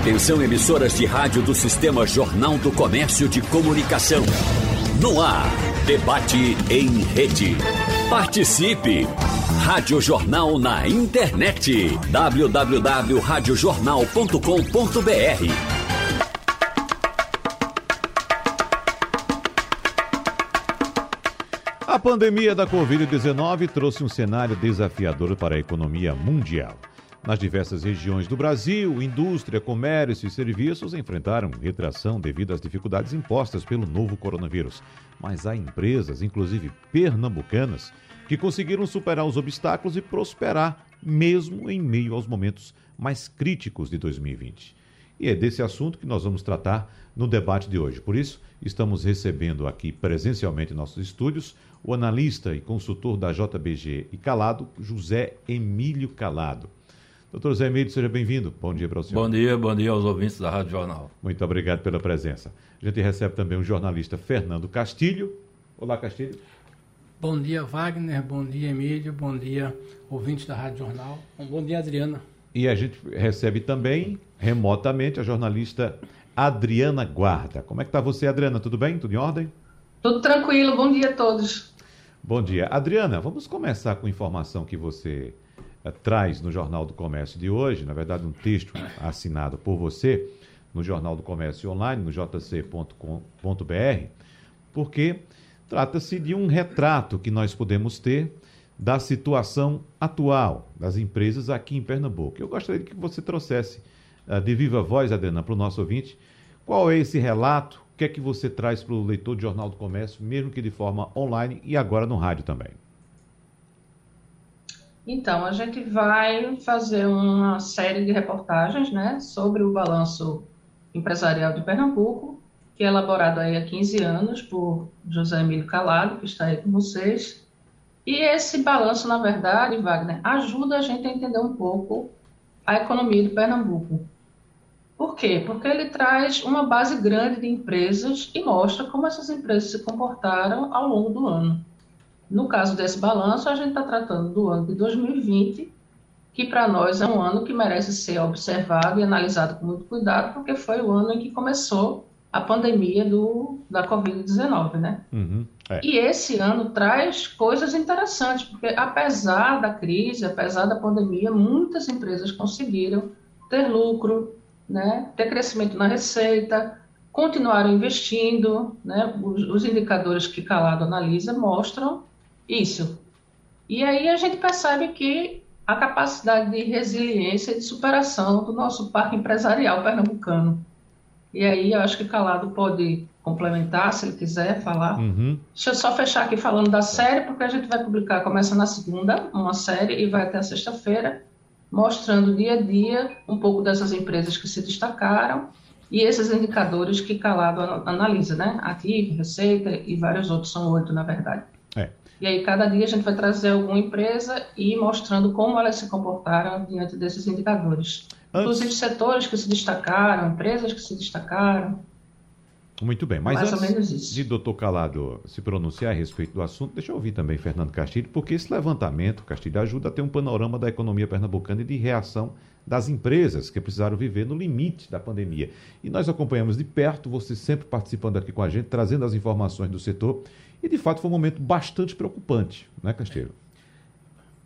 Atenção emissoras de rádio do Sistema Jornal do Comércio de Comunicação. No ar, debate em rede. Participe! Rádio Jornal na internet. www.radiojornal.com.br A pandemia da Covid-19 trouxe um cenário desafiador para a economia mundial. Nas diversas regiões do Brasil, indústria, comércio e serviços enfrentaram retração devido às dificuldades impostas pelo novo coronavírus. Mas há empresas, inclusive pernambucanas, que conseguiram superar os obstáculos e prosperar, mesmo em meio aos momentos mais críticos de 2020. E é desse assunto que nós vamos tratar no debate de hoje. Por isso, estamos recebendo aqui presencialmente em nossos estúdios o analista e consultor da JBG e Calado, José Emílio Calado. Doutor Zé Emílio, seja bem-vindo. Bom dia para o senhor. Bom dia, bom dia aos ouvintes da Rádio Jornal. Muito obrigado pela presença. A gente recebe também o jornalista Fernando Castilho. Olá, Castilho. Bom dia, Wagner. Bom dia, Emílio. Bom dia, ouvintes da Rádio Jornal. Bom dia, Adriana. E a gente recebe também, remotamente, a jornalista Adriana Guarda. Como é que está você, Adriana? Tudo bem? Tudo em ordem? Tudo tranquilo. Bom dia a todos. Bom dia. Adriana, vamos começar com informação que você traz no Jornal do Comércio de hoje, na verdade, um texto assinado por você no Jornal do Comércio Online, no jc.com.br, porque trata-se de um retrato que nós podemos ter da situação atual das empresas aqui em Pernambuco. Eu gostaria que você trouxesse uh, de viva voz, Adriana, para o nosso ouvinte, qual é esse relato, o que é que você traz para o leitor do Jornal do Comércio, mesmo que de forma online e agora no rádio também. Então, a gente vai fazer uma série de reportagens né, sobre o balanço empresarial de Pernambuco, que é elaborado aí há 15 anos por José Emílio Calado, que está aí com vocês. E esse balanço, na verdade, Wagner, ajuda a gente a entender um pouco a economia de Pernambuco. Por quê? Porque ele traz uma base grande de empresas e mostra como essas empresas se comportaram ao longo do ano. No caso desse balanço, a gente está tratando do ano de 2020, que para nós é um ano que merece ser observado e analisado com muito cuidado, porque foi o ano em que começou a pandemia do, da Covid-19, né? Uhum, é. E esse ano traz coisas interessantes, porque apesar da crise, apesar da pandemia, muitas empresas conseguiram ter lucro, né, ter crescimento na receita, continuaram investindo, né, os, os indicadores que Calado analisa mostram isso. E aí a gente percebe que a capacidade de resiliência e de superação do nosso parque empresarial pernambucano. E aí eu acho que Calado pode complementar, se ele quiser falar. Uhum. Deixa eu só fechar aqui falando da série, porque a gente vai publicar, começa na segunda, uma série, e vai até a sexta-feira, mostrando dia a dia um pouco dessas empresas que se destacaram e esses indicadores que Calado analisa, né? Ativo, receita e vários outros, são oito, na verdade. E aí, cada dia a gente vai trazer alguma empresa e mostrando como elas se comportaram diante desses indicadores. Antes- Inclusive setores que se destacaram, empresas que se destacaram. Muito bem, mas Mais ou antes menos isso. de doutor Calado se pronunciar a respeito do assunto, deixa eu ouvir também Fernando Castilho, porque esse levantamento, Castilho, ajuda a ter um panorama da economia pernambucana e de reação das empresas que precisaram viver no limite da pandemia. E nós acompanhamos de perto, você sempre participando aqui com a gente, trazendo as informações do setor, e de fato foi um momento bastante preocupante, né, Castilho?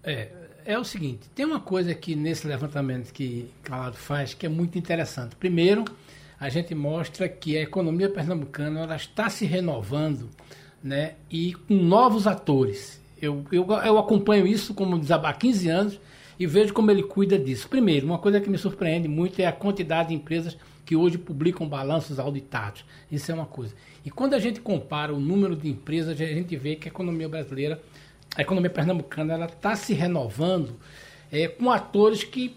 É, é o seguinte, tem uma coisa aqui nesse levantamento que Calado faz que é muito interessante. Primeiro, a gente mostra que a economia pernambucana ela está se renovando né, e com novos atores. Eu, eu, eu acompanho isso como desaba há 15 anos e vejo como ele cuida disso. Primeiro, uma coisa que me surpreende muito é a quantidade de empresas que hoje publicam balanços auditados. Isso é uma coisa. E quando a gente compara o número de empresas, a gente vê que a economia brasileira, a economia pernambucana, ela está se renovando é, com atores que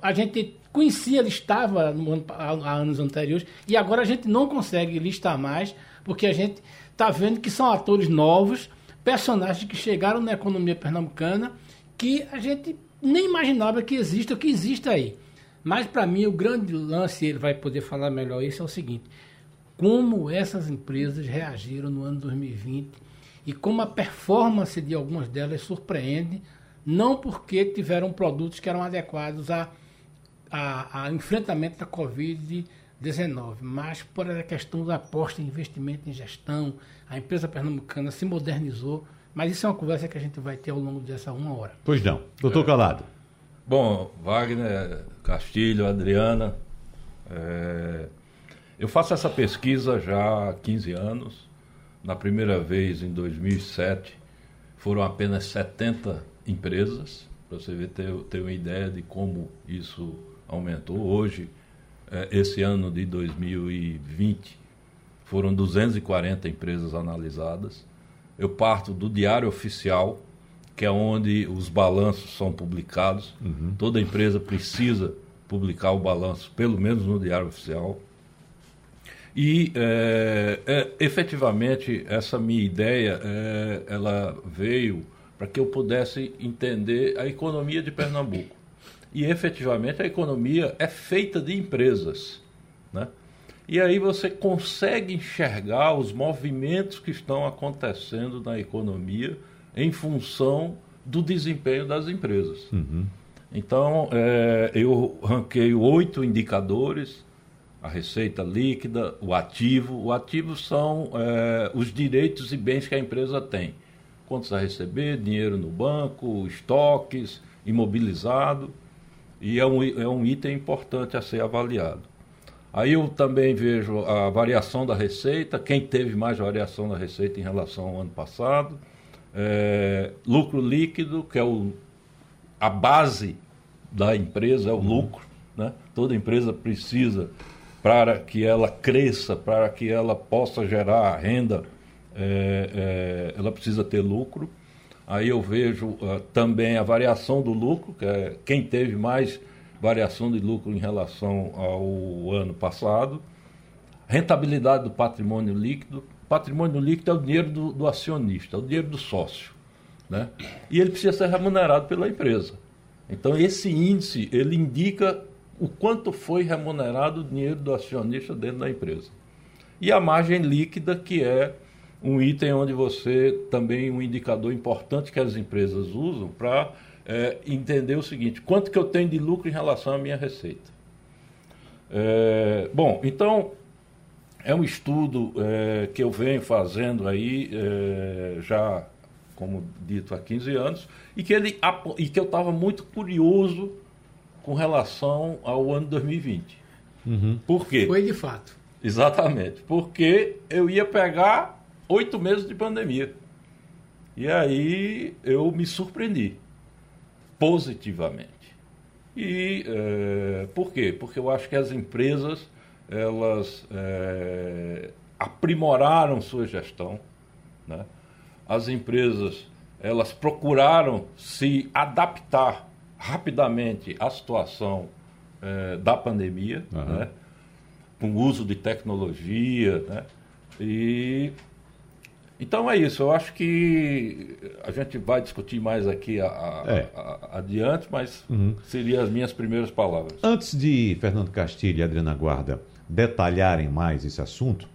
a gente conhecia, listava no ano, há, anos anteriores, e agora a gente não consegue listar mais, porque a gente está vendo que são atores novos, personagens que chegaram na economia pernambucana, que a gente nem imaginava que exista, que exista aí. Mas para mim o grande lance, ele vai poder falar melhor isso, é o seguinte: como essas empresas reagiram no ano 2020 e como a performance de algumas delas surpreende, não porque tiveram produtos que eram adequados a, a, a enfrentamento da Covid-19, mas por a questão da aposta em investimento em gestão, a empresa pernambucana se modernizou, mas isso é uma conversa que a gente vai ter ao longo dessa uma hora. Pois não. Doutor é. Calado. Bom, Wagner, Castilho, Adriana, é, eu faço essa pesquisa já há 15 anos. Na primeira vez, em 2007, foram apenas 70 empresas, para você ver, ter, ter uma ideia de como isso aumentou. Hoje, é, esse ano de 2020, foram 240 empresas analisadas. Eu parto do Diário Oficial, que é onde os balanços são publicados. Uhum. Toda empresa precisa publicar o balanço, pelo menos no Diário Oficial. E é, é, efetivamente essa minha ideia é, ela veio para que eu pudesse entender a economia de Pernambuco. E efetivamente a economia é feita de empresas. Né? E aí você consegue enxergar os movimentos que estão acontecendo na economia em função do desempenho das empresas. Uhum. Então, é, eu ranquei oito indicadores a receita líquida, o ativo. O ativo são é, os direitos e bens que a empresa tem. Quantos a receber, dinheiro no banco, estoques, imobilizado. E é um, é um item importante a ser avaliado. Aí eu também vejo a variação da receita, quem teve mais variação da receita em relação ao ano passado. É, lucro líquido, que é o, a base da empresa, é o lucro. Né? Toda empresa precisa para que ela cresça, para que ela possa gerar renda, é, é, ela precisa ter lucro. Aí eu vejo uh, também a variação do lucro, que é quem teve mais variação de lucro em relação ao ano passado. Rentabilidade do patrimônio líquido. Patrimônio líquido é o dinheiro do, do acionista, é o dinheiro do sócio. Né? E ele precisa ser remunerado pela empresa. Então, esse índice, ele indica o quanto foi remunerado o dinheiro do acionista dentro da empresa. E a margem líquida, que é um item onde você também um indicador importante que as empresas usam para é, entender o seguinte: quanto que eu tenho de lucro em relação à minha receita. É, bom, então é um estudo é, que eu venho fazendo aí é, já, como dito, há 15 anos, e que, ele, e que eu estava muito curioso com relação ao ano 2020. Uhum. Por quê? Foi de fato. Exatamente. Porque eu ia pegar oito meses de pandemia. E aí eu me surpreendi positivamente. E é, por quê? Porque eu acho que as empresas elas é, aprimoraram sua gestão, né? as empresas elas procuraram se adaptar rapidamente a situação é, da pandemia, uhum. né? com o uso de tecnologia, né? E então é isso. Eu acho que a gente vai discutir mais aqui a, a, é. a, adiante, mas uhum. seriam as minhas primeiras palavras. Antes de Fernando Castilho e Adriana Guarda detalharem mais esse assunto,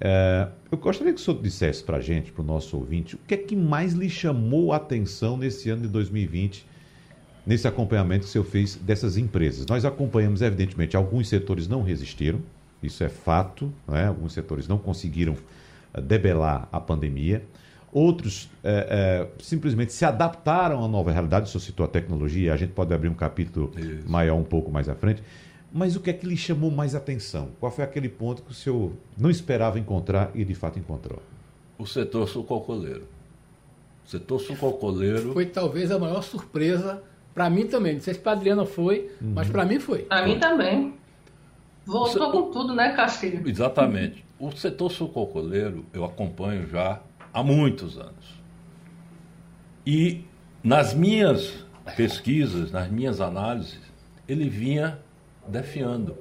é, eu gostaria que o senhor dissesse para a gente, para o nosso ouvinte, o que é que mais lhe chamou a atenção nesse ano de 2020 nesse acompanhamento que o senhor fez dessas empresas. Nós acompanhamos, evidentemente, alguns setores não resistiram, isso é fato, né? alguns setores não conseguiram eh, debelar a pandemia. Outros é, é, simplesmente se adaptaram à nova realidade. O senhor citou a tecnologia, a gente pode abrir um capítulo isso. maior um pouco mais à frente. Mas o que é que lhe chamou mais atenção? Qual foi aquele ponto que o senhor não esperava encontrar e de fato encontrou? O setor sucocoleiro. O setor sucocoleiro. Foi talvez a maior surpresa para mim também. Não sei se para Adriana foi, uhum. mas para mim foi. Para mim também. Voltou com tudo, né, Castilho? Exatamente. O setor sucocoleiro eu acompanho já há muitos anos. E nas minhas pesquisas, nas minhas análises, ele vinha defiando.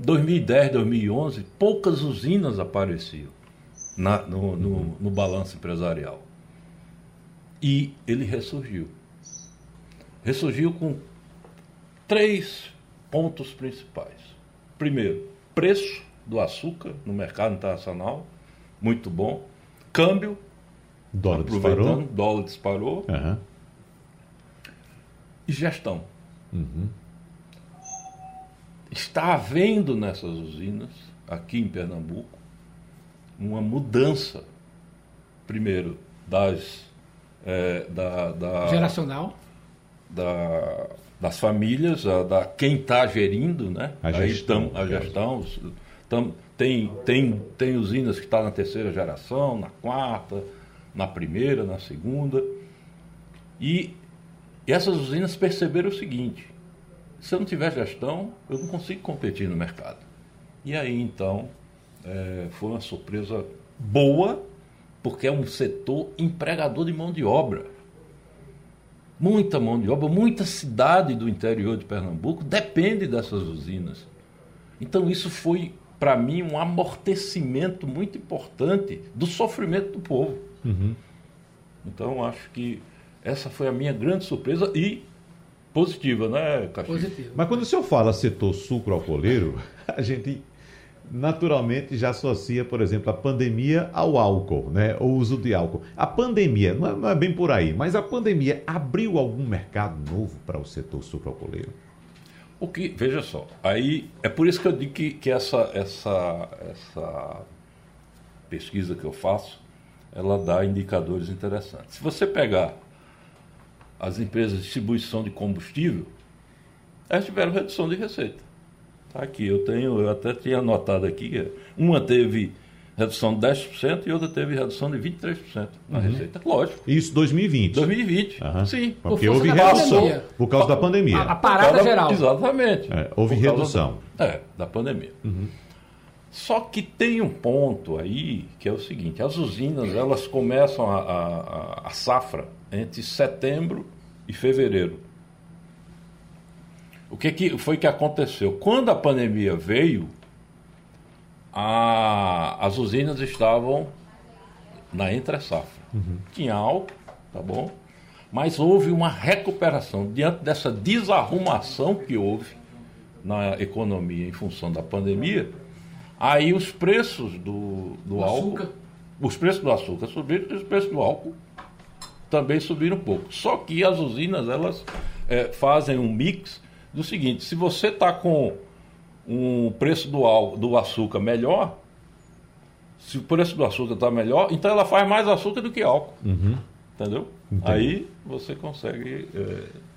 2010, 2011, poucas usinas apareciam na, no, no, no balanço empresarial. E ele ressurgiu ressurgiu com três pontos principais. Primeiro, preço do açúcar no mercado internacional, muito bom. Câmbio, dólar disparou. dólar disparou. Uhum. E gestão. Uhum. Está havendo nessas usinas, aqui em Pernambuco, uma mudança, primeiro, das. É, da, da, Geracional. Da, das famílias, a, da quem está gerindo, né? A gestão. a gestão. Tam, tem, tem, tem usinas que estão tá na terceira geração, na quarta, na primeira, na segunda. E, e essas usinas perceberam o seguinte: se eu não tiver gestão, eu não consigo competir no mercado. E aí então é, foi uma surpresa boa, porque é um setor empregador de mão de obra. Muita mão de obra, muita cidade do interior de Pernambuco depende dessas usinas. Então isso foi, para mim, um amortecimento muito importante do sofrimento do povo. Uhum. Então acho que essa foi a minha grande surpresa e positiva, né, Castilho? Positiva. Mas quando o senhor fala setor sucro-alcooleiro, a gente naturalmente já associa, por exemplo, a pandemia ao álcool, né? O uso de álcool. A pandemia, não é, não é bem por aí, mas a pandemia abriu algum mercado novo para o setor sucroalcooleiro? O que, veja só, aí é por isso que eu digo que, que essa, essa, essa pesquisa que eu faço, ela dá indicadores interessantes. Se você pegar as empresas de distribuição de combustível, elas tiveram redução de receita. Tá aqui, eu tenho, eu até tinha anotado aqui, uma teve redução de 10% e outra teve redução de 23% na uhum. receita. Lógico. Isso 2020. 2020. Uhum. Sim. Porque Por houve redução. Por causa da pandemia. A, a parada geral. Exatamente. É, houve redução. Da, é, da pandemia. Uhum. Só que tem um ponto aí que é o seguinte: as usinas elas começam a, a, a safra entre setembro e fevereiro. O que, que foi que aconteceu? Quando a pandemia veio, a, as usinas estavam na entre-safra. Uhum. Tinha álcool, tá bom? Mas houve uma recuperação diante dessa desarrumação que houve na economia em função da pandemia. Aí os preços do, do álcool, açúcar. os preços do açúcar subiram e os preços do álcool também subiram um pouco. Só que as usinas elas é, fazem um mix do seguinte: se você está com um preço do, do açúcar melhor, se o preço do açúcar está melhor, então ela faz mais açúcar do que álcool. Uhum. Entendeu? Entendi. Aí você consegue. É...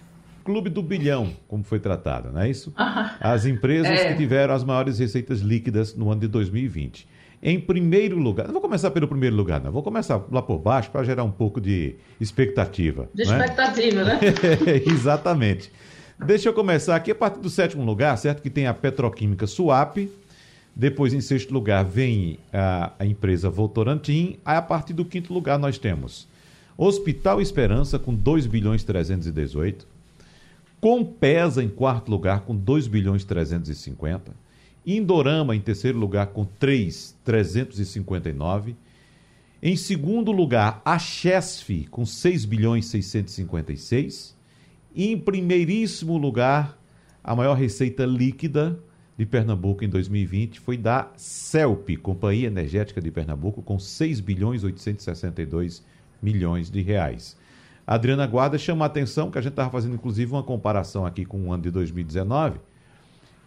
Clube do bilhão, como foi tratado, não é isso? As empresas é. que tiveram as maiores receitas líquidas no ano de 2020. Em primeiro lugar, não vou começar pelo primeiro lugar, não. Vou começar lá por baixo para gerar um pouco de expectativa. De né? expectativa, né? Exatamente. Deixa eu começar aqui a partir do sétimo lugar, certo? Que tem a Petroquímica Suape. Depois, em sexto lugar, vem a, a empresa Votorantim. Aí, a partir do quinto lugar, nós temos Hospital Esperança, com 2 bilhões 318. Compesa, em quarto lugar, com 2 bilhões 350. Indorama, em terceiro lugar, com 3 359. Em segundo lugar, a Chesf, com 6 bilhões 656. E em primeiríssimo lugar, a maior receita líquida de Pernambuco em 2020 foi da CELP, Companhia Energética de Pernambuco, com 6 bilhões 862 milhões de reais. A Adriana Guarda chama a atenção que a gente estava fazendo inclusive uma comparação aqui com o ano de 2019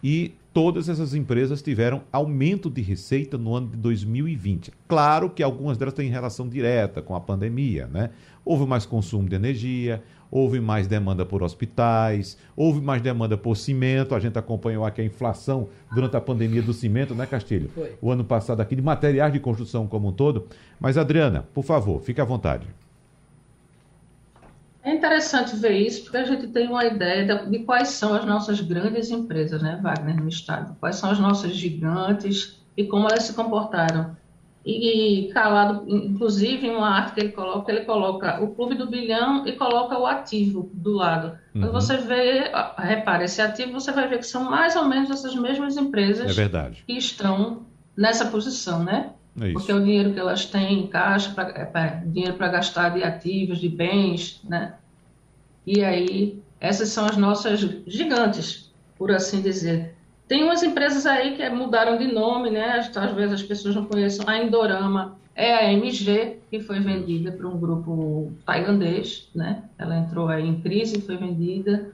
e todas essas empresas tiveram aumento de receita no ano de 2020. Claro que algumas delas têm relação direta com a pandemia, né? Houve mais consumo de energia, houve mais demanda por hospitais, houve mais demanda por cimento. A gente acompanhou aqui a inflação durante a pandemia do cimento, né, Castilho? Foi. O ano passado aqui, de materiais de construção como um todo. Mas, Adriana, por favor, fique à vontade. É interessante ver isso, porque a gente tem uma ideia de, quais são as nossas grandes empresas, né, Wagner, no Estado. Quais são as nossas gigantes e como elas se comportaram e calado, inclusive, em uma arte que ele coloca, ele coloca o clube do bilhão e coloca o ativo do lado. Uhum. Quando você vê, repara, esse ativo, você vai ver que são mais ou menos essas mesmas empresas é que estão nessa posição, né? É Porque é o dinheiro que elas têm em caixa, pra, é, dinheiro para gastar de ativos, de bens, né? E aí, essas são as nossas gigantes, por assim dizer. Tem umas empresas aí que mudaram de nome, né? Às vezes as pessoas não conhecem. A Indorama é a MG, que foi vendida para um grupo tailandês, né? Ela entrou aí em crise e foi vendida.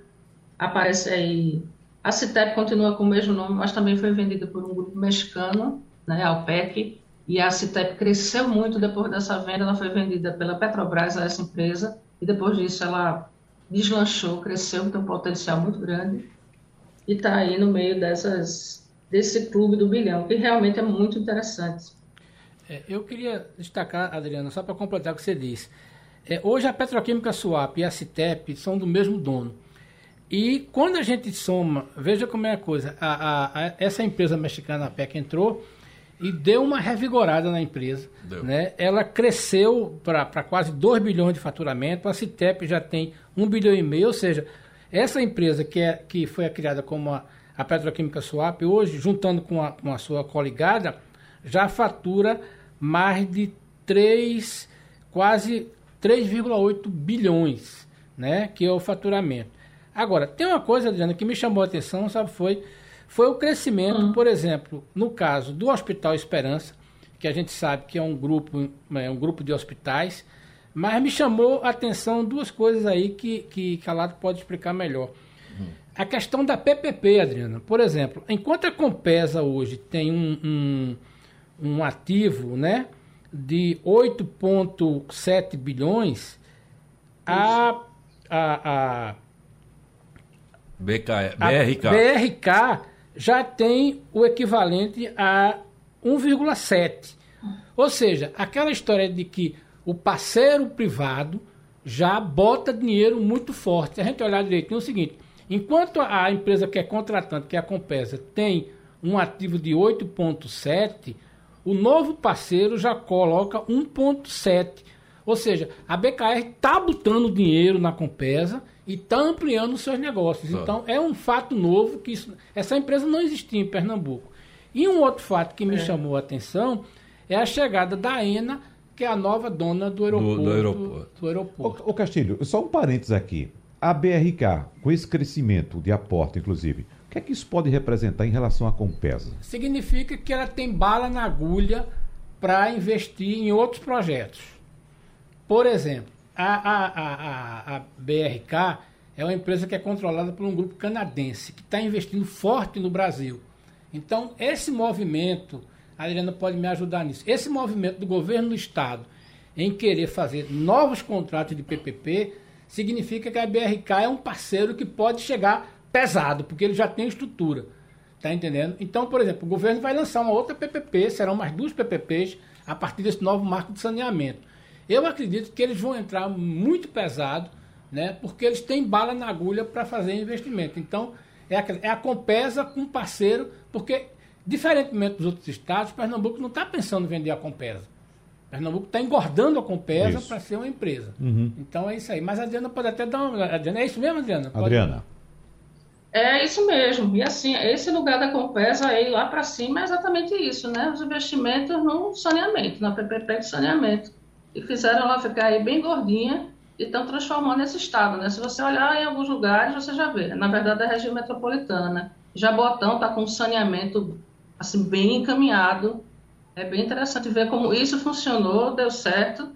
Aparece aí A Citep continua com o mesmo nome, mas também foi vendida por um grupo mexicano, né, Alpec, e a Citep cresceu muito depois dessa venda, ela foi vendida pela Petrobras a essa empresa, e depois disso ela deslanchou, cresceu, tem um potencial muito grande, e está aí no meio dessas, desse clube do bilhão, que realmente é muito interessante. É, eu queria destacar, Adriana, só para completar o que você disse. É, hoje a Petroquímica Suap e a Citep são do mesmo dono. E quando a gente soma, veja como é a coisa, a, a, a, essa empresa mexicana, a PEC, entrou e deu uma revigorada na empresa. Né? Ela cresceu para quase 2 bilhões de faturamento, a Citep já tem 1 bilhão e meio, ou seja, essa empresa que, é, que foi criada como a, a Petroquímica Suap, hoje, juntando com a, com a sua coligada, já fatura mais de 3, quase 3,8 bilhões, né, que é o faturamento. Agora, tem uma coisa, Adriana, que me chamou a atenção, sabe, foi, foi o crescimento, uhum. por exemplo, no caso do Hospital Esperança, que a gente sabe que é um grupo, é um grupo de hospitais, mas me chamou a atenção duas coisas aí que, que Calado pode explicar melhor. Uhum. A questão da PPP, Adriana. Por exemplo, enquanto a Compesa hoje tem um, um, um ativo, né, de 8,7 bilhões, a, a, a, BK, BRK. a BRK já tem o equivalente a 1,7. Ou seja, aquela história de que o parceiro privado já bota dinheiro muito forte. Se a gente olhar direitinho, é o seguinte: enquanto a empresa que é contratante, que é a Compesa, tem um ativo de 8,7 o novo parceiro já coloca 1,7. Ou seja, a BKR está botando dinheiro na Compesa e está ampliando os seus negócios. Ah. Então, é um fato novo que isso, essa empresa não existia em Pernambuco. E um outro fato que me é. chamou a atenção é a chegada da ENA, que é a nova dona do aeroporto. Do, do aeroporto. Do aeroporto. Ô, ô Castilho, só um parênteses aqui. A BRK, com esse crescimento de aporte, inclusive, o que é que isso pode representar em relação à Compesa? Significa que ela tem bala na agulha para investir em outros projetos. Por exemplo, a, a, a, a, BRK é uma empresa que é controlada por um grupo canadense que está investindo forte no Brasil. Então, esse movimento, a Adriana pode me ajudar nisso, esse movimento do governo do Estado em querer fazer novos contratos de PPP, significa que a BRK é um parceiro que pode chegar pesado, porque ele já tem estrutura. Tá entendendo? Então, por exemplo, o governo vai lançar uma outra PPP, serão mais duas PPPs a partir desse novo marco de saneamento. Eu acredito que eles vão entrar muito pesado, né? Porque eles têm bala na agulha para fazer investimento. Então, é a, é a Compesa com parceiro, porque, diferentemente dos outros estados, Pernambuco não está pensando em vender a Compesa. Pernambuco está engordando a Compesa para ser uma empresa. Uhum. Então é isso aí. Mas a Adriana pode até dar uma. Adriana, é isso mesmo, Adriana? Pode... Adriana. É isso mesmo. E assim, esse lugar da Compesa aí lá para cima é exatamente isso, né? Os investimentos no saneamento, na PPP de saneamento. E fizeram ela ficar aí bem gordinha e estão transformando esse estado, né? Se você olhar em alguns lugares, você já vê. Na verdade, é a região metropolitana? Jabotão está com saneamento assim bem encaminhado. É bem interessante ver como isso funcionou, deu certo.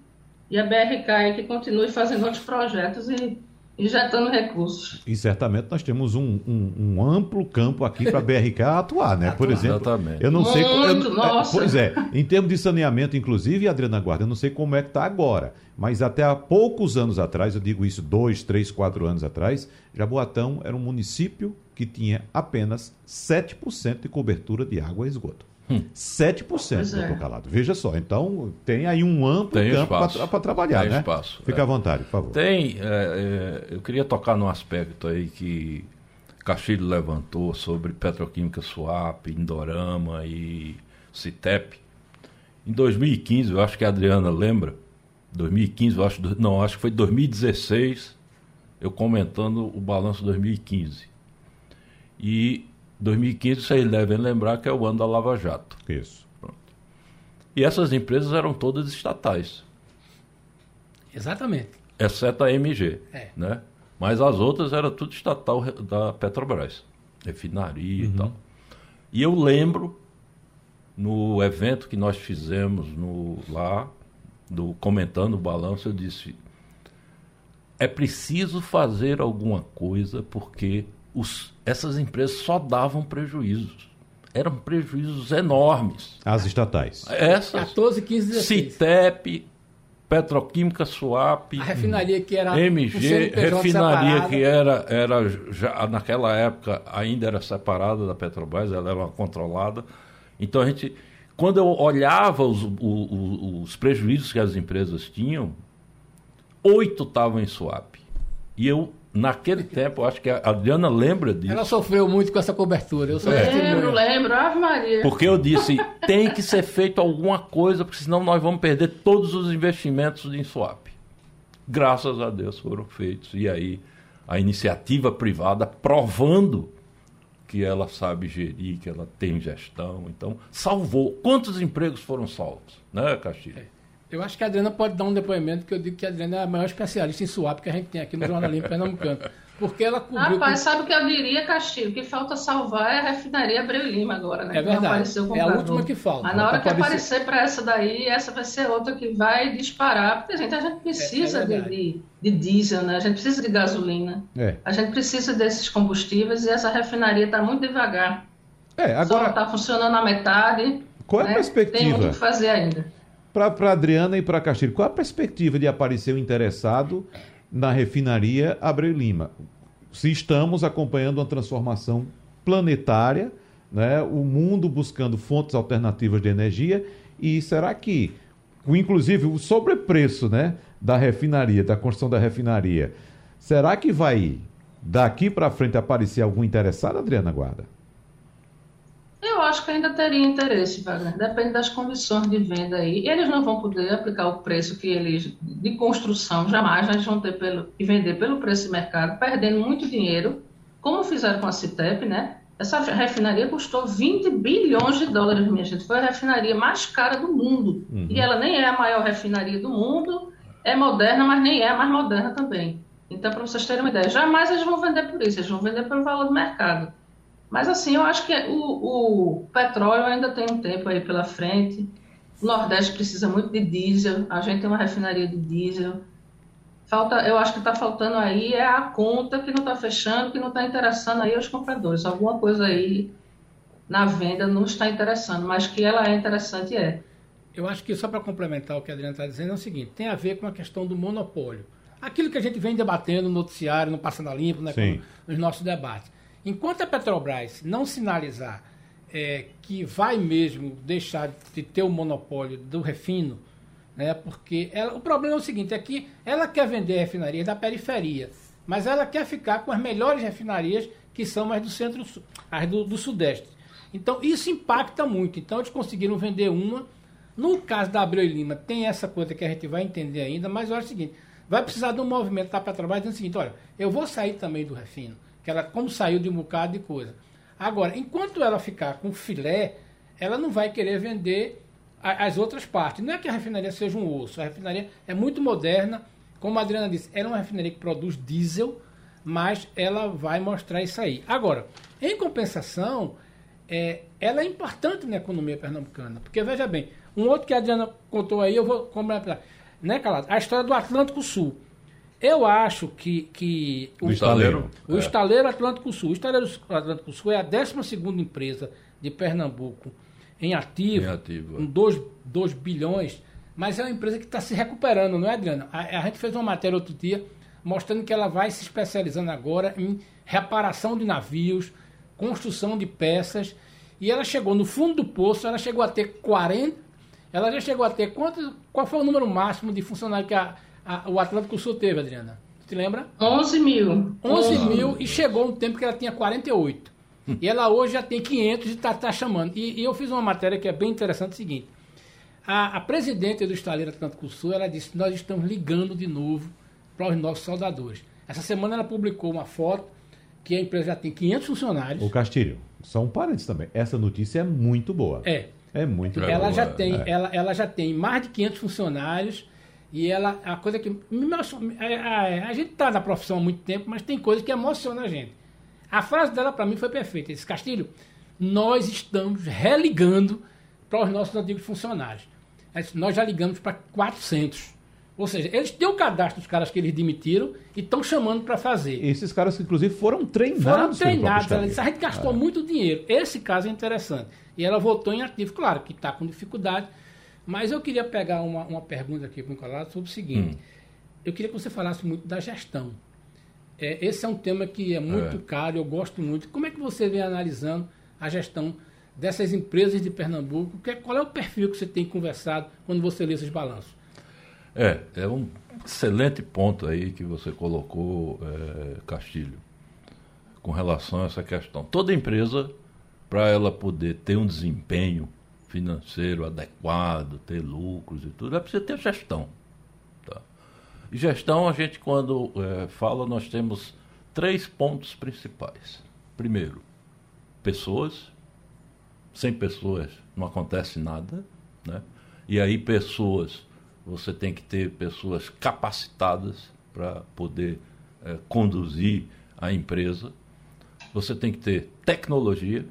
E a BRK aí que continue fazendo outros projetos e injetando recursos. E certamente nós temos um, um, um amplo campo aqui para a BRK atuar, né? Atuar. Por exemplo, Exatamente. eu não Muito, sei... Eu, nossa. Pois é, em termos de saneamento, inclusive, Adriana Guarda, eu não sei como é que está agora, mas até há poucos anos atrás, eu digo isso dois, três, quatro anos atrás, Jaboatão era um município que tinha apenas 7% de cobertura de água e esgoto. Hum. 7%, doutor é. Calado. Veja só, então tem aí um amplo tem campo para trabalhar, tem né? Espaço, Fique é. à vontade, por favor. Tem, é, é, eu queria tocar num aspecto aí que Castilho levantou sobre Petroquímica Suap, Indorama e Citep. Em 2015, eu acho que a Adriana lembra, 2015, eu acho, não, acho que foi 2016, eu comentando o balanço 2015. E 2015, vocês devem lembrar que é o ano da Lava Jato. Isso. Pronto. E essas empresas eram todas estatais. Exatamente. Exceto a MG. É. Né? Mas as outras era tudo estatal da Petrobras. Refinaria uhum. e tal. E eu lembro, no evento que nós fizemos no, lá, do Comentando o Balanço, eu disse: é preciso fazer alguma coisa porque os, essas empresas só davam prejuízos. Eram prejuízos enormes. As estatais. Essas. 14, 15, 16. Citep, Petroquímica Suape. A refinaria que era. MG, refinaria separado. que era, era já, naquela época ainda era separada da Petrobras, ela era uma controlada. Então a gente, quando eu olhava os, o- o- os prejuízos que as empresas tinham, oito estavam em swap. E eu, naquele tempo, eu acho que a Adriana lembra disso. Ela sofreu muito com essa cobertura. Eu É. Lembro, lembro. Ave Maria. Porque eu disse, tem que ser feito alguma coisa, porque senão nós vamos perder todos os investimentos em swap. Graças a Deus foram feitos. E aí a iniciativa privada provando que ela sabe gerir, que ela tem gestão. Então, salvou. Quantos empregos foram salvos, né, Castilho? Eu acho que a Adriana pode dar um depoimento que eu digo que a Adriana é a maior especialista em swap que a gente tem aqui no jornalismo pernambucano. Porque ela cobriu. Rapaz, com- sabe o que eu diria, Castilho? O que falta salvar é a refinaria Abreu e Lima agora, né? É verdade. É a última que falta. Mas na hora que Apareceu- aparecer para essa daí, essa vai ser outra que vai disparar. Porque, gente, a gente precisa É- é de, de, diesel, né? A gente precisa de gasolina. É. A gente precisa desses combustíveis e essa refinaria está muito devagar. É, Só agora, está funcionando a metade. qual é a né? Tem perspectiva? muito o que fazer ainda. Para Adriana e para Castilho, qual a perspectiva de aparecer o interessado na refinaria Abreu Lima? Se estamos acompanhando uma transformação planetária, né, o mundo buscando fontes alternativas de energia, e será que, inclusive, o sobrepreço né, da refinaria, da construção da refinaria, será que vai daqui para frente aparecer algum interessado, Adriana Guarda? Eu acho que ainda teria interesse, Wagner. Depende das condições de venda aí. Eles não vão poder aplicar o preço que eles, de construção, jamais eles vão ter pelo, e vender pelo preço de mercado, perdendo muito dinheiro, como fizeram com a Citep, né? Essa refinaria custou 20 bilhões de dólares, minha gente. Foi a refinaria mais cara do mundo. E ela nem é a maior refinaria do mundo, é moderna, mas nem é a mais moderna também. Então, para vocês terem uma ideia, jamais eles vão vender por isso, eles vão vender pelo valor do mercado. Mas assim, eu acho que o, o petróleo ainda tem um tempo aí pela frente. O Nordeste precisa muito de diesel. A gente tem uma refinaria de diesel. Falta, eu acho que está faltando aí é a conta que não está fechando, que não está interessando aí aos compradores. Alguma coisa aí na venda não está interessando, mas que ela é interessante é. Eu acho que só para complementar o que a Adriana está dizendo é o seguinte: tem a ver com a questão do monopólio. Aquilo que a gente vem debatendo no noticiário, no Passando a Limpo, né, nos nossos debates. Enquanto a Petrobras não sinalizar é, que vai mesmo deixar de ter o monopólio do refino, né, porque ela- o problema é o seguinte: é que ela quer vender refinarias da periferia, mas ela quer ficar com as melhores refinarias que são as do centro, as do, do sudeste. Então isso impacta muito. Então eles conseguiram vender uma. No caso da Abreu e Lima, tem essa coisa que a gente vai entender ainda, mas acho o seguinte: vai precisar de um movimento da Petrobras dizendo o seguinte: olha, eu vou sair também do refino, que ela, como saiu de um bocado de coisa. Agora, enquanto ela ficar com filé, ela não vai querer vender a- as outras partes. Não é que a refinaria seja um osso, a refinaria é muito moderna, como a Adriana disse, ela é uma refinaria que produz diesel, mas ela vai mostrar isso aí. Agora, em compensação, é, ela é importante na economia pernambucana. Porque, veja bem, um outro que a Adriana contou aí, eu vou complementar. Né, Calado? A história do Atlântico Sul. Eu acho que, que Do estaleiro. o É. Estaleiro Atlântico Sul. O Estaleiro Atlântico Sul é a 12 empresa de Pernambuco em ativo, Em ativo, é. com 2 bilhões, mas é uma empresa que está se recuperando, não é, Adriana? A, a gente fez uma matéria outro dia mostrando que ela vai se especializando agora em reparação de navios, construção de peças, e ela chegou no fundo do poço, ela chegou a ter 40, ela já chegou a ter quanto, qual foi o número máximo de funcionários que a- a- o Atlântico Sul teve, Adriana? Te lembra? 11 mil. 11 mil e chegou um tempo que ela tinha 48. E ela hoje já tem 500 e está chamando. E, e eu fiz uma matéria que é bem interessante, é o seguinte. A, a presidente do Estaleiro Atlântico Sul, ela disse, nós estamos ligando de novo para os nossos soldadores. Essa semana ela publicou uma foto que a empresa já tem 500 funcionários. O Castilho, só um parênteses também. Essa notícia é muito boa. É. É muito É boa. ela já tem, é. ela, ela já tem mais de 500 funcionários e ela a coisa que me emo- é, a, a gente está na profissão há muito tempo, mas tem coisa que emociona a gente. A frase dela para mim foi perfeita. Esse Castilho, nós estamos religando para os nossos antigos funcionários. Nós já ligamos para 400. Ou seja, eles têm o cadastro dos caras que eles demitiram e estão chamando para fazer. Esses caras, inclusive, foram treinados. Foram treinados. Ela disse, a gente gastou é. muito dinheiro. Esse caso é interessante. E ela voltou em ativo. Claro que está com dificuldade. Mas eu queria pegar uma, uma pergunta aqui com o Nicolás sobre o seguinte. Hum. Eu queria que você falasse muito da gestão. É, esse é um tema que é muito é. caro, eu gosto muito. Como é que você vem analisando a gestão dessas empresas de Pernambuco? Que, qual é o perfil que você tem conversado quando você lê esses balanços? É, é um excelente ponto aí que você colocou, é, Castilho, com relação a essa questão. Toda empresa, para ela poder ter um desempenho financeiro adequado, ter lucros e tudo, é preciso ter gestão. Tá? E gestão, a gente, quando é, fala, nós temos três pontos principais. Primeiro, pessoas. Sem pessoas não acontece nada. Né? E aí, pessoas você tem que ter pessoas capacitadas para poder é, conduzir a empresa. Você tem que ter tecnologia,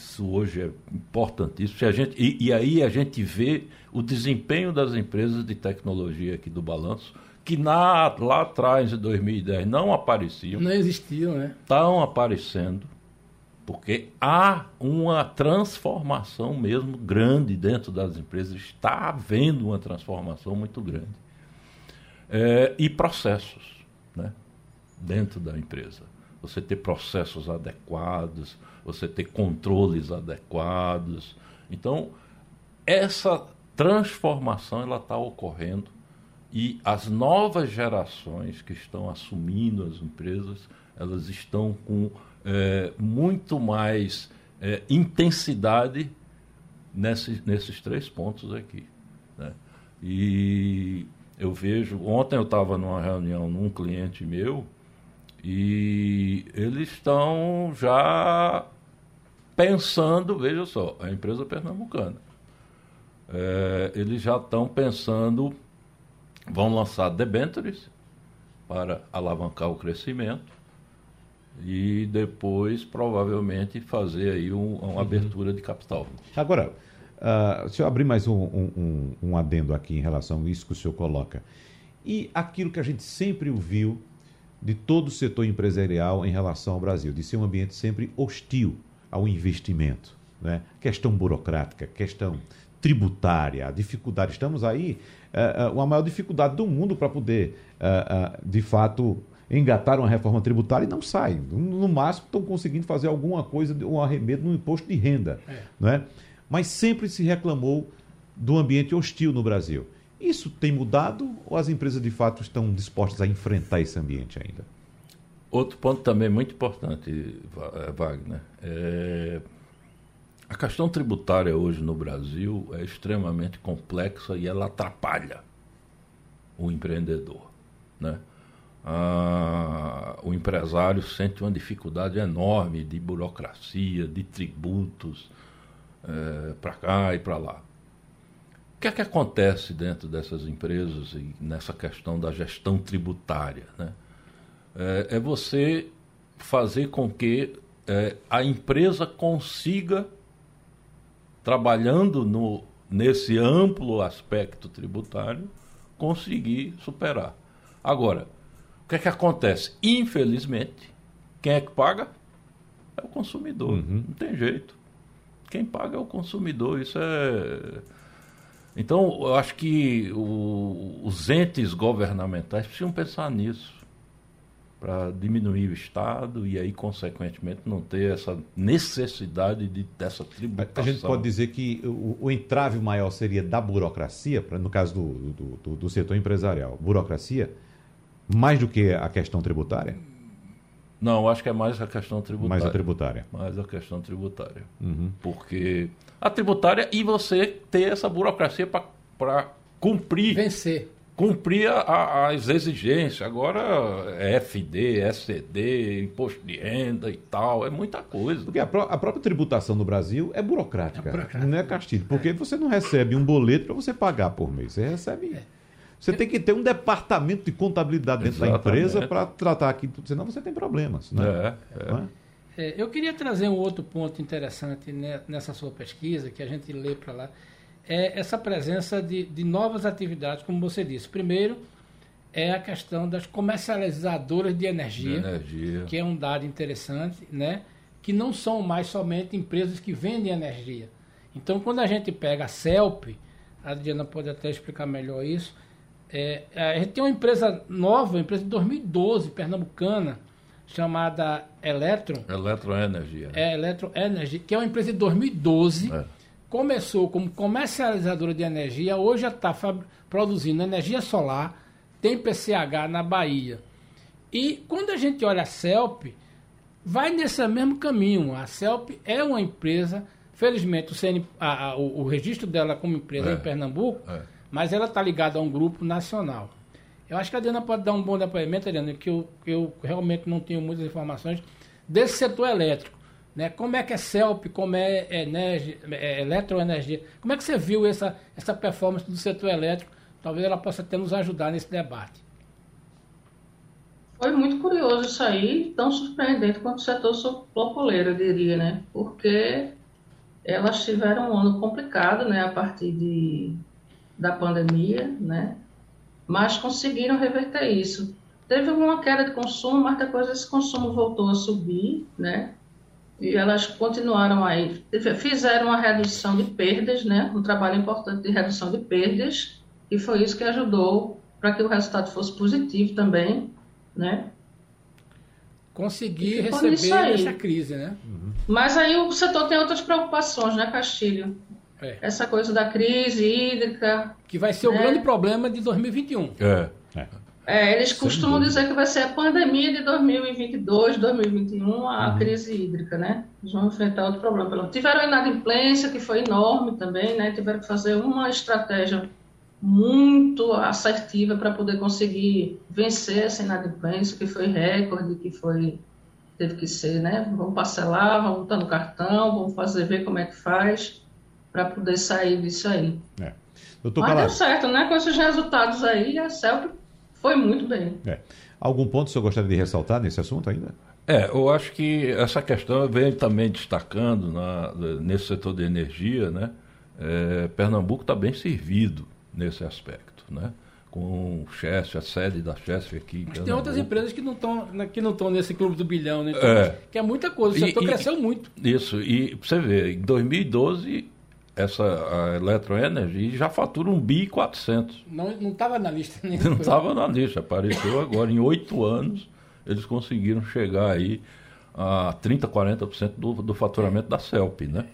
isso hoje é importantíssimo. A gente, e, e, aí a gente vê o desempenho das empresas de tecnologia aqui do balanço, que na, lá atrás, em 2010, não apareciam. Não existiam, né? Estão aparecendo porque há uma transformação mesmo grande dentro das empresas, está havendo uma transformação muito grande. É, e processos né, dentro da empresa. Você ter processos adequados, você ter controles adequados. Então, essa transformação ela está ocorrendo e as novas gerações que estão assumindo as empresas, elas estão com é, muito mais é, intensidade nesses, nesses três pontos aqui. Né? E eu vejo, ontem eu estava numa reunião num cliente meu e eles estão já pensando, veja só, a empresa pernambucana. É, eles já estão pensando, vão lançar debentures para alavancar o crescimento e depois provavelmente fazer aí um, uma uhum. abertura de capital. Agora, uh, se eu abrir mais um, um, um, adendo aqui em relação a isso que o senhor coloca, e aquilo que a gente sempre ouviu de todo o setor empresarial em relação ao Brasil, de ser um ambiente sempre hostil ao investimento, né? questão burocrática, questão tributária, a dificuldade. Estamos aí, uh, uh, a maior dificuldade do mundo para poder, uh, de fato, engataram a reforma tributária e não saem. No máximo estão conseguindo fazer alguma coisa, um arremedo no imposto de renda. É. Né? Mas sempre se reclamou do ambiente hostil no Brasil. Isso tem mudado ou as empresas de fato estão dispostas a enfrentar esse ambiente ainda? Outro ponto também muito importante, eh, Wagner, é... a questão tributária hoje no Brasil é extremamente complexa e ela atrapalha o empreendedor. Né? ah, o empresário sente uma dificuldade enorme de burocracia, de tributos, é, para cá e para lá. O que é que acontece dentro dessas empresas e nessa questão da gestão tributária? Né? É, é você fazer com que é, a empresa consiga, trabalhando no, nesse amplo aspecto tributário, conseguir superar. Agora, que é que acontece? Infelizmente, quem é que paga? É o consumidor. Uhum. Não tem jeito. Quem paga é o consumidor. Isso é. Então, eu acho que o, os entes governamentais precisam pensar nisso para diminuir o Estado e aí, consequentemente, não ter essa necessidade de, dessa tributação. A gente pode dizer que o, o entrave maior seria da burocracia, pra, no caso do, do, do, do setor empresarial, burocracia, mais do que a questão tributária? Não, acho que é mais a questão tributária. Mais a tributária. Mais a questão tributária. Uhum. Porque a tributária e você ter essa burocracia para cumprir. Vencer. Cumprir a, a, as exigências. Agora é FD, SCD, imposto de renda e tal. É muita coisa. Porque a, pró a própria tributação no Brasil é burocrática. É burocrática. Não é castilho. Porque é. você não recebe um boleto para você pagar por mês. Você recebe. É você tem que ter um departamento de contabilidade dentro Exatamente. da empresa para tratar aquilo, senão você tem problemas. Né? É, é. É, eu queria trazer um outro ponto interessante nessa sua pesquisa, que a gente lê para lá. é essa presença de, de novas atividades, como você disse. Primeiro, é a questão das comercializadoras de energia, De energia. que é um dado interessante, né? que não são mais somente empresas que vendem energia. Então, quando a gente pega a CELP, a Adriana pode até explicar melhor isso, é, a gente tem uma empresa nova, uma empresa de 2012, pernambucana, chamada Electron, Eletroenergia. né? é Electro Energy, que é uma empresa de 2012, É. começou como comercializadora de energia, hoje já está produzindo energia solar, tem PCH na Bahia. E quando a gente olha a CELP, vai nesse mesmo caminho. A CELP é uma empresa, felizmente o, CN, a- a- o, o registro dela como empresa É. em Pernambuco, É. mas ela está ligada a um grupo nacional. Eu acho que a Adriana pode dar um bom depoimento, Adriana, que eu, eu realmente não tenho muitas informações desse setor elétrico. Né? Como é que é CELP, como é, energia, é eletroenergia? Como é que você viu essa, essa performance do setor elétrico? Talvez ela possa até nos ajudar nesse debate. Foi muito curioso isso aí, tão surpreendente quanto o setor sopoleiro, eu diria, né? Porque elas tiveram um ano complicado, né, a partir de, da pandemia, né? Mas conseguiram reverter isso. Teve uma queda de consumo, mas depois esse consumo voltou a subir, né? E elas continuaram aí, fizeram uma redução de perdas, né? Um trabalho importante de redução de perdas, e foi isso que ajudou para que o resultado fosse positivo também, né? Conseguir E nisso receber aí. essa crise, né? Mas aí o setor tem outras preocupações, né, Castilho? É. Essa coisa da crise hídrica. Que vai ser o É. grande problema de 2021. É. É, eles costumam dizer que vai ser a pandemia de 2022, 2021, a crise hídrica, né? Eles vão enfrentar outro problema. Tiveram a inadimplência, que foi enorme também, né? Tiveram que fazer uma estratégia muito assertiva para poder conseguir vencer essa inadimplência, que foi recorde, que foi teve que ser, né? Vamos parcelar, vamos botar no cartão, vamos fazer ver como é que faz para poder sair disso aí. É. Doutor Mas deu Calado, certo, né? Com esses resultados aí, a CELP foi muito bem. é. algum ponto que o senhor gostaria de ressaltar nesse assunto ainda? É, eu acho que essa questão vem também destacando na- nesse setor de energia, né? É, Pernambuco está bem servido nesse aspecto, né? Com o Chess, a sede da Chess aqui. em Mas tem outras empresas que não estão que não estão nesse clube do bilhão, né? Então, É. Que é muita coisa. O E- setor e- cresceu muito. Isso, e você ver, em 2012, essa a Eletroenergy já fatura um bi e 400. Não não estava na lista nem Não estava na lista, apareceu agora. Em oito anos, eles conseguiram chegar aí a 30%, 40% do, do faturamento da CELP, né?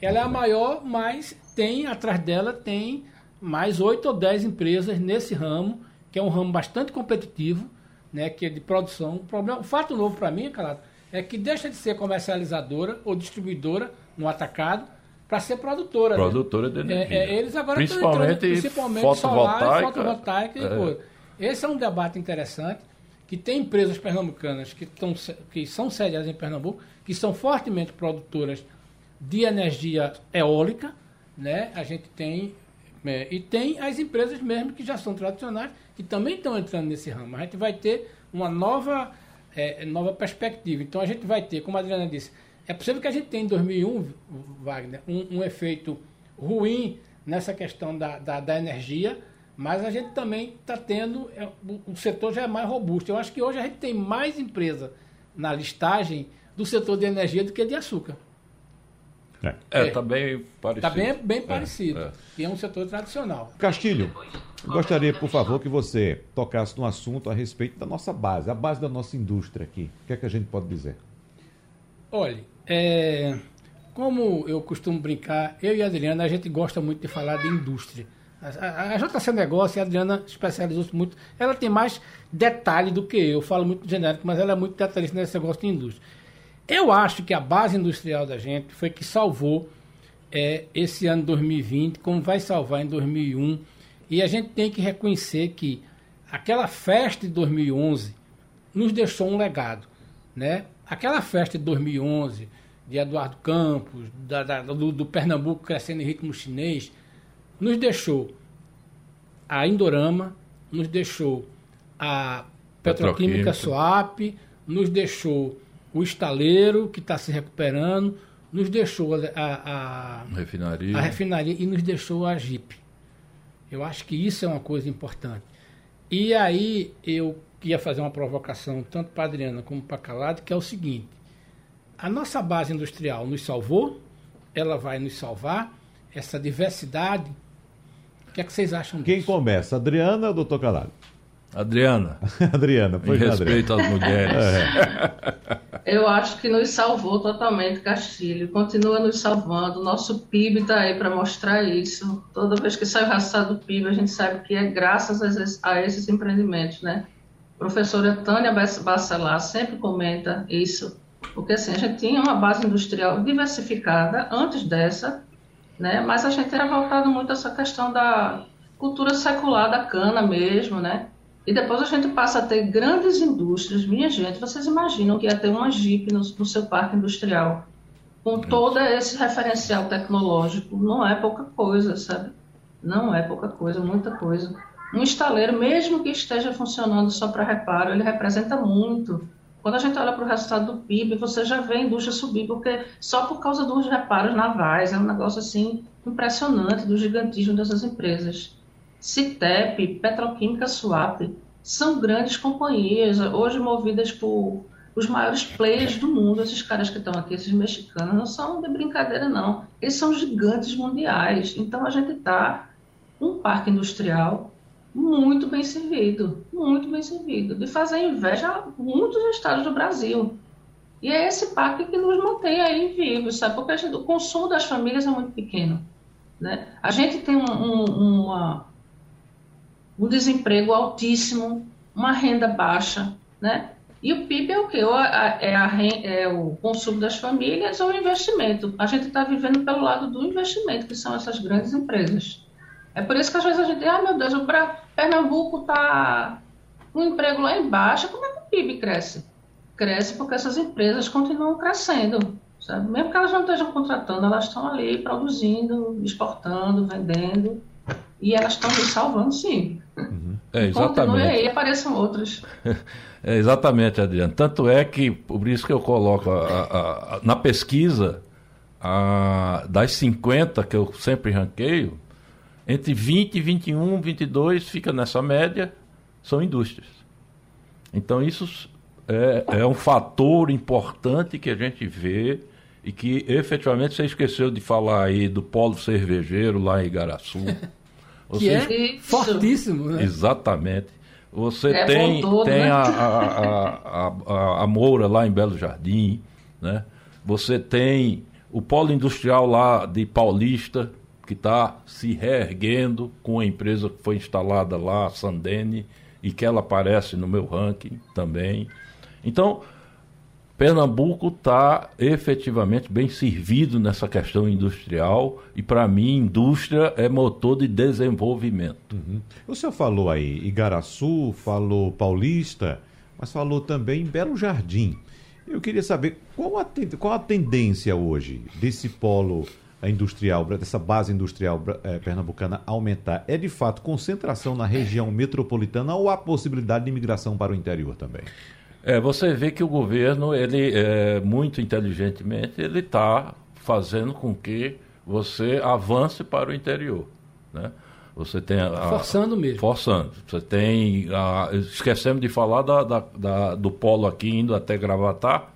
Ela é a maior, mas tem atrás dela tem mais oito ou dez empresas nesse ramo, que é um ramo bastante competitivo, né, que é de produção. O problema, o fato novo para mim, Calado, é que deixa de ser comercializadora ou distribuidora no atacado para ser produtora. né? Produtora de energia. É, é, eles agora estão Principalmente entrando, principalmente solar, fotovoltaica. fotovoltaica e É. coisa. Esse é um debate interessante, que tem empresas pernambucanas que, tão, que são sediadas em Pernambuco, que são fortemente produtoras de energia eólica, né? A gente tem é, e tem as empresas mesmo que já são tradicionais, que também estão entrando nesse ramo. A gente vai ter uma nova, é, nova perspectiva. Então a gente vai ter, como a Adriana disse, é possível que a gente tenha em 2001, Wagner, um, um efeito ruim nessa questão da, da, da energia, mas a gente também está tendo, é, o, o setor já é mais robusto. Eu acho que hoje a gente tem mais empresa na listagem do setor de energia do que de açúcar. É. É, É. tá bem parecido. Está bem, bem É, parecido. é. E é um setor tradicional. Castilho, gostaria, por favor, que você tocasse no assunto a respeito da nossa base, a base da nossa indústria aqui. O que é que a gente pode dizer? Olha, é, como eu costumo brincar, eu e a Adriana, a gente gosta muito de falar de indústria. A, a, a JC Negócio, a Adriana especializou-se muito. Ela tem mais detalhe do que eu. Eu falo muito genérico, mas ela é muito detalhista nesse negócio de indústria. Eu acho que a base industrial da gente foi que salvou é, esse ano 2020, como vai salvar em 2001. E a gente tem que reconhecer que aquela festa de 2011 nos deixou um legado, né? Aquela festa de 2011 de Eduardo Campos, da, da- do, do Pernambuco crescendo em ritmo chinês, nos deixou a Indorama, nos deixou a Petroquímica Petroquímica. Soap, nos deixou o estaleiro que está se recuperando, nos deixou a, a, refinaria. a refinaria e nos deixou a Jeep. Eu acho que isso é uma coisa importante. E aí eu ia fazer uma provocação tanto para Adriana como para Calado, que é o seguinte: a nossa base industrial nos salvou, ela vai nos salvar, essa diversidade. O que é que vocês acham Quem disso? começa, Adriana ou doutor Calado? Adriana, Adriana, em pois não, Adriana. respeito às mulheres. Eu acho que nos salvou totalmente Castilho, continua nos salvando. Nosso PIB está aí para mostrar isso. Toda vez que sai o resultado do PIB, a gente sabe que é graças a esses, empreendimentos, né? A professora Tânia Bacelar sempre comenta isso, porque assim, a gente tinha uma base industrial diversificada antes dessa, né? Mas a gente era voltado muito a essa questão da cultura secular da cana mesmo, né? E depois a gente passa a ter grandes indústrias. Minha gente, vocês imaginam que ia ter uma Jeep no, no seu parque industrial com todo esse referencial tecnológico? Não é pouca coisa, sabe? Não é pouca coisa, muita coisa. Um estaleiro, mesmo que esteja funcionando só para reparo, ele representa muito. Quando a gente olha para o resultado do PIB, você já vê a indústria subir, porque só por causa dos reparos navais, é um negócio assim impressionante do gigantismo dessas empresas. Citep, Petroquímica Suap, são grandes companhias, hoje movidas por os maiores players do mundo. Esses caras que estão aqui, esses mexicanos, não são de brincadeira, não. Eles são gigantes mundiais. Então a gente está um parque industrial muito bem servido, muito bem servido, de fazer inveja a muitos estados do Brasil. E é esse parque que nos mantém aí vivos, sabe? Porque gente, o consumo das famílias é muito pequeno. Né? A gente tem um, um, uma, um desemprego altíssimo, uma renda baixa, né? E o PIB é o quê? É, é, o consumo das famílias ou o investimento. A gente está vivendo pelo lado do investimento, que são essas grandes empresas. É por isso que às vezes a gente diz, ah, meu Deus, o Pernambuco está com um emprego lá embaixo, como é que o PIB cresce? Cresce porque essas empresas continuam crescendo. Sabe? Mesmo que elas não estejam contratando, elas estão ali produzindo, exportando, vendendo. E elas estão nos salvando, sim. Uhum. É, exatamente. Continue aí, apareçam outras. É, exatamente, Adriano. Tanto é que, por isso que eu coloco a, a, a, na pesquisa, das 50 que eu sempre ranqueio, entre 20, 21, 22 fica nessa média, são indústrias. Então, isso é, é um fator importante que a gente vê e que efetivamente você esqueceu de falar aí do polo cervejeiro lá em Igaraçu. Você... Que é fortíssimo, né? Exatamente. Você é tem, todo, tem né? a, a, a, a, Moura lá em Belo Jardim, né? Você tem o polo industrial lá de Paulista, que está se reerguendo com a empresa que foi instalada lá, a Sandene, e que ela aparece no meu ranking também. Então, Pernambuco está efetivamente bem servido nessa questão industrial e, para mim, indústria é motor de desenvolvimento. Uhum. O senhor falou aí Igaraçu, falou Paulista, mas falou também Belo Jardim. Eu queria saber qual a, qual a tendência hoje desse polo industrial, dessa base industrial eh, pernambucana aumentar? É de fato concentração na região metropolitana ou há possibilidade de imigração para o interior também? É, você vê que o governo, ele é, muito inteligentemente, ele está fazendo com que você avance para o interior, né? Você tem a, forçando mesmo. Forçando. Você tem. A, esquecemos de falar da, da, da, do polo aqui indo até Gravatar,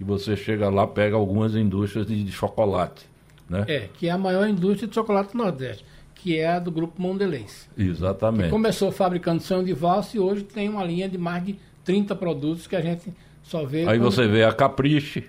e você chega lá, pega algumas indústrias de, de, chocolate. Né? É, que é a maior indústria de chocolate do Nordeste, que é a do grupo Mondelez. Exatamente. Que começou fabricando sonho de valsa e hoje tem uma linha de mais de 30 produtos que a gente só vê. Aí você vê a Capriche.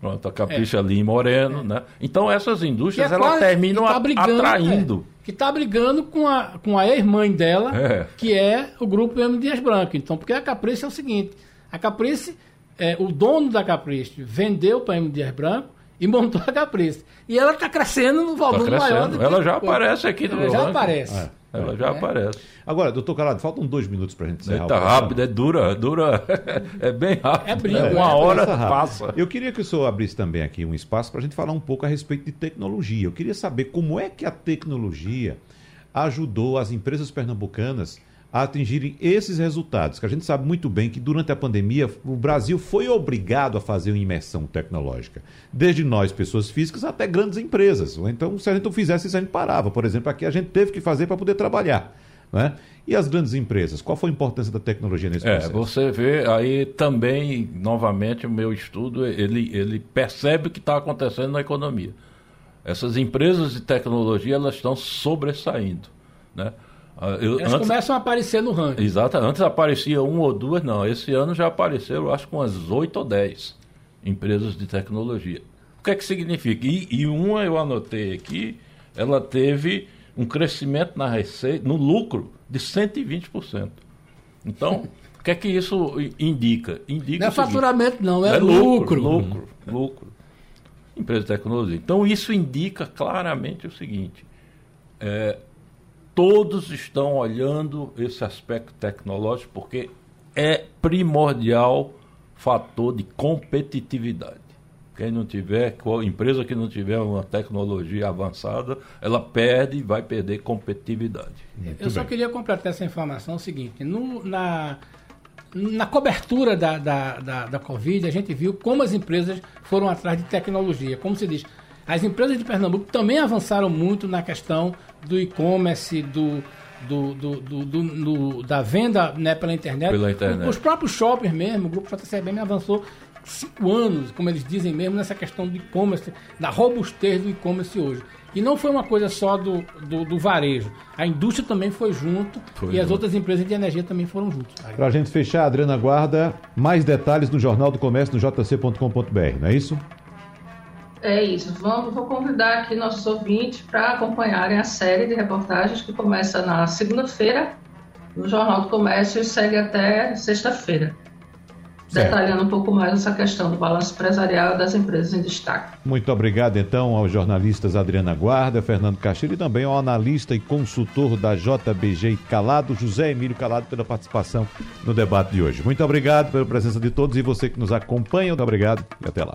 Pronto, a Capriche é. ali em Moreno, é. né? Então essas indústrias, é elas terminam tá brigando, atraindo. É, que está brigando com a, com a ex-mãe dela, é. que é o grupo M. Dias Branco. Então, porque a Caprice é o seguinte, a Caprice, é, o dono da Caprice vendeu para M. Dias Branco e montou a Caprice. E ela está crescendo no volume tá crescendo. maior. Do que ela já aparece aqui no Ela já aparece. É. Ela já é. aparece. Agora, doutor Calado, faltam dois minutos para a gente encerrar. Está rápido, é dura, dura, é bem rápido. É brinco, é, uma hora passa. Eu queria que o senhor abrisse também aqui um espaço para a gente falar um pouco a respeito de tecnologia. Eu queria saber como é que a tecnologia ajudou as empresas pernambucanas a atingirem esses resultados, que a gente sabe muito bem que durante a pandemia o Brasil foi obrigado a fazer uma imersão tecnológica, desde nós, pessoas físicas, até grandes empresas. Então, se a gente não fizesse isso, a gente parava. Por exemplo, aqui a gente teve que fazer para poder trabalhar. Né? E as grandes empresas? Qual foi a importância da tecnologia nesse é, processo? Você vê aí também, novamente, o meu estudo, ele, ele percebe o que está acontecendo na economia. Essas empresas de tecnologia, elas estão sobressaindo. Né? Ah, eu, Elas antes, começam a aparecer no ranking. Exato, antes aparecia um ou duas, não. Esse ano já apareceram, acho que umas oito ou dez empresas de tecnologia. O que é que significa? E, e, uma eu anotei aqui, ela teve um crescimento na receita, no lucro, de 120%. Então, o que é que isso indica? indica não é faturamento, não, é, é lucro. Lucro, lucro, lucro. Empresa de tecnologia. Então, isso indica claramente o seguinte: é, todos estão olhando esse aspecto tecnológico porque é primordial fator de competitividade. Quem não tiver, qual empresa que não tiver uma tecnologia avançada, ela perde e vai perder competitividade. Muito Eu só queria completar essa informação o seguinte, no, na, na cobertura da, da, da, da Covid, a gente viu como as empresas foram atrás de tecnologia. Como se diz, as empresas de Pernambuco também avançaram muito na questão do e-commerce, do, do, do, do, do, da venda né, pela internet. Pela internet. Os próprios shoppers mesmo, o grupo JCBM avançou cinco anos, como eles dizem mesmo, nessa questão do e-commerce, da robustez do e-commerce hoje. E não foi uma coisa só do, do, do varejo. A indústria também foi junto foi e junto. as outras empresas de energia também foram juntos. Para a gente fechar, Adriana Guarda, mais detalhes no Jornal do Comércio no jc.com.br, não é isso? É isso. Vamos, vou convidar aqui nossos ouvintes para acompanharem a série de reportagens que começa na segunda-feira no Jornal do Comércio e segue até sexta-feira. Detalhando um pouco mais essa questão do balanço empresarial das empresas em destaque. Muito obrigado, então, aos jornalistas Adriana Guarda, Fernando Castilho e também ao analista e consultor da JBG Calado, José Emílio Calado, pela participação no debate de hoje. Muito obrigado pela presença de todos e você que nos acompanha. Muito obrigado e até lá.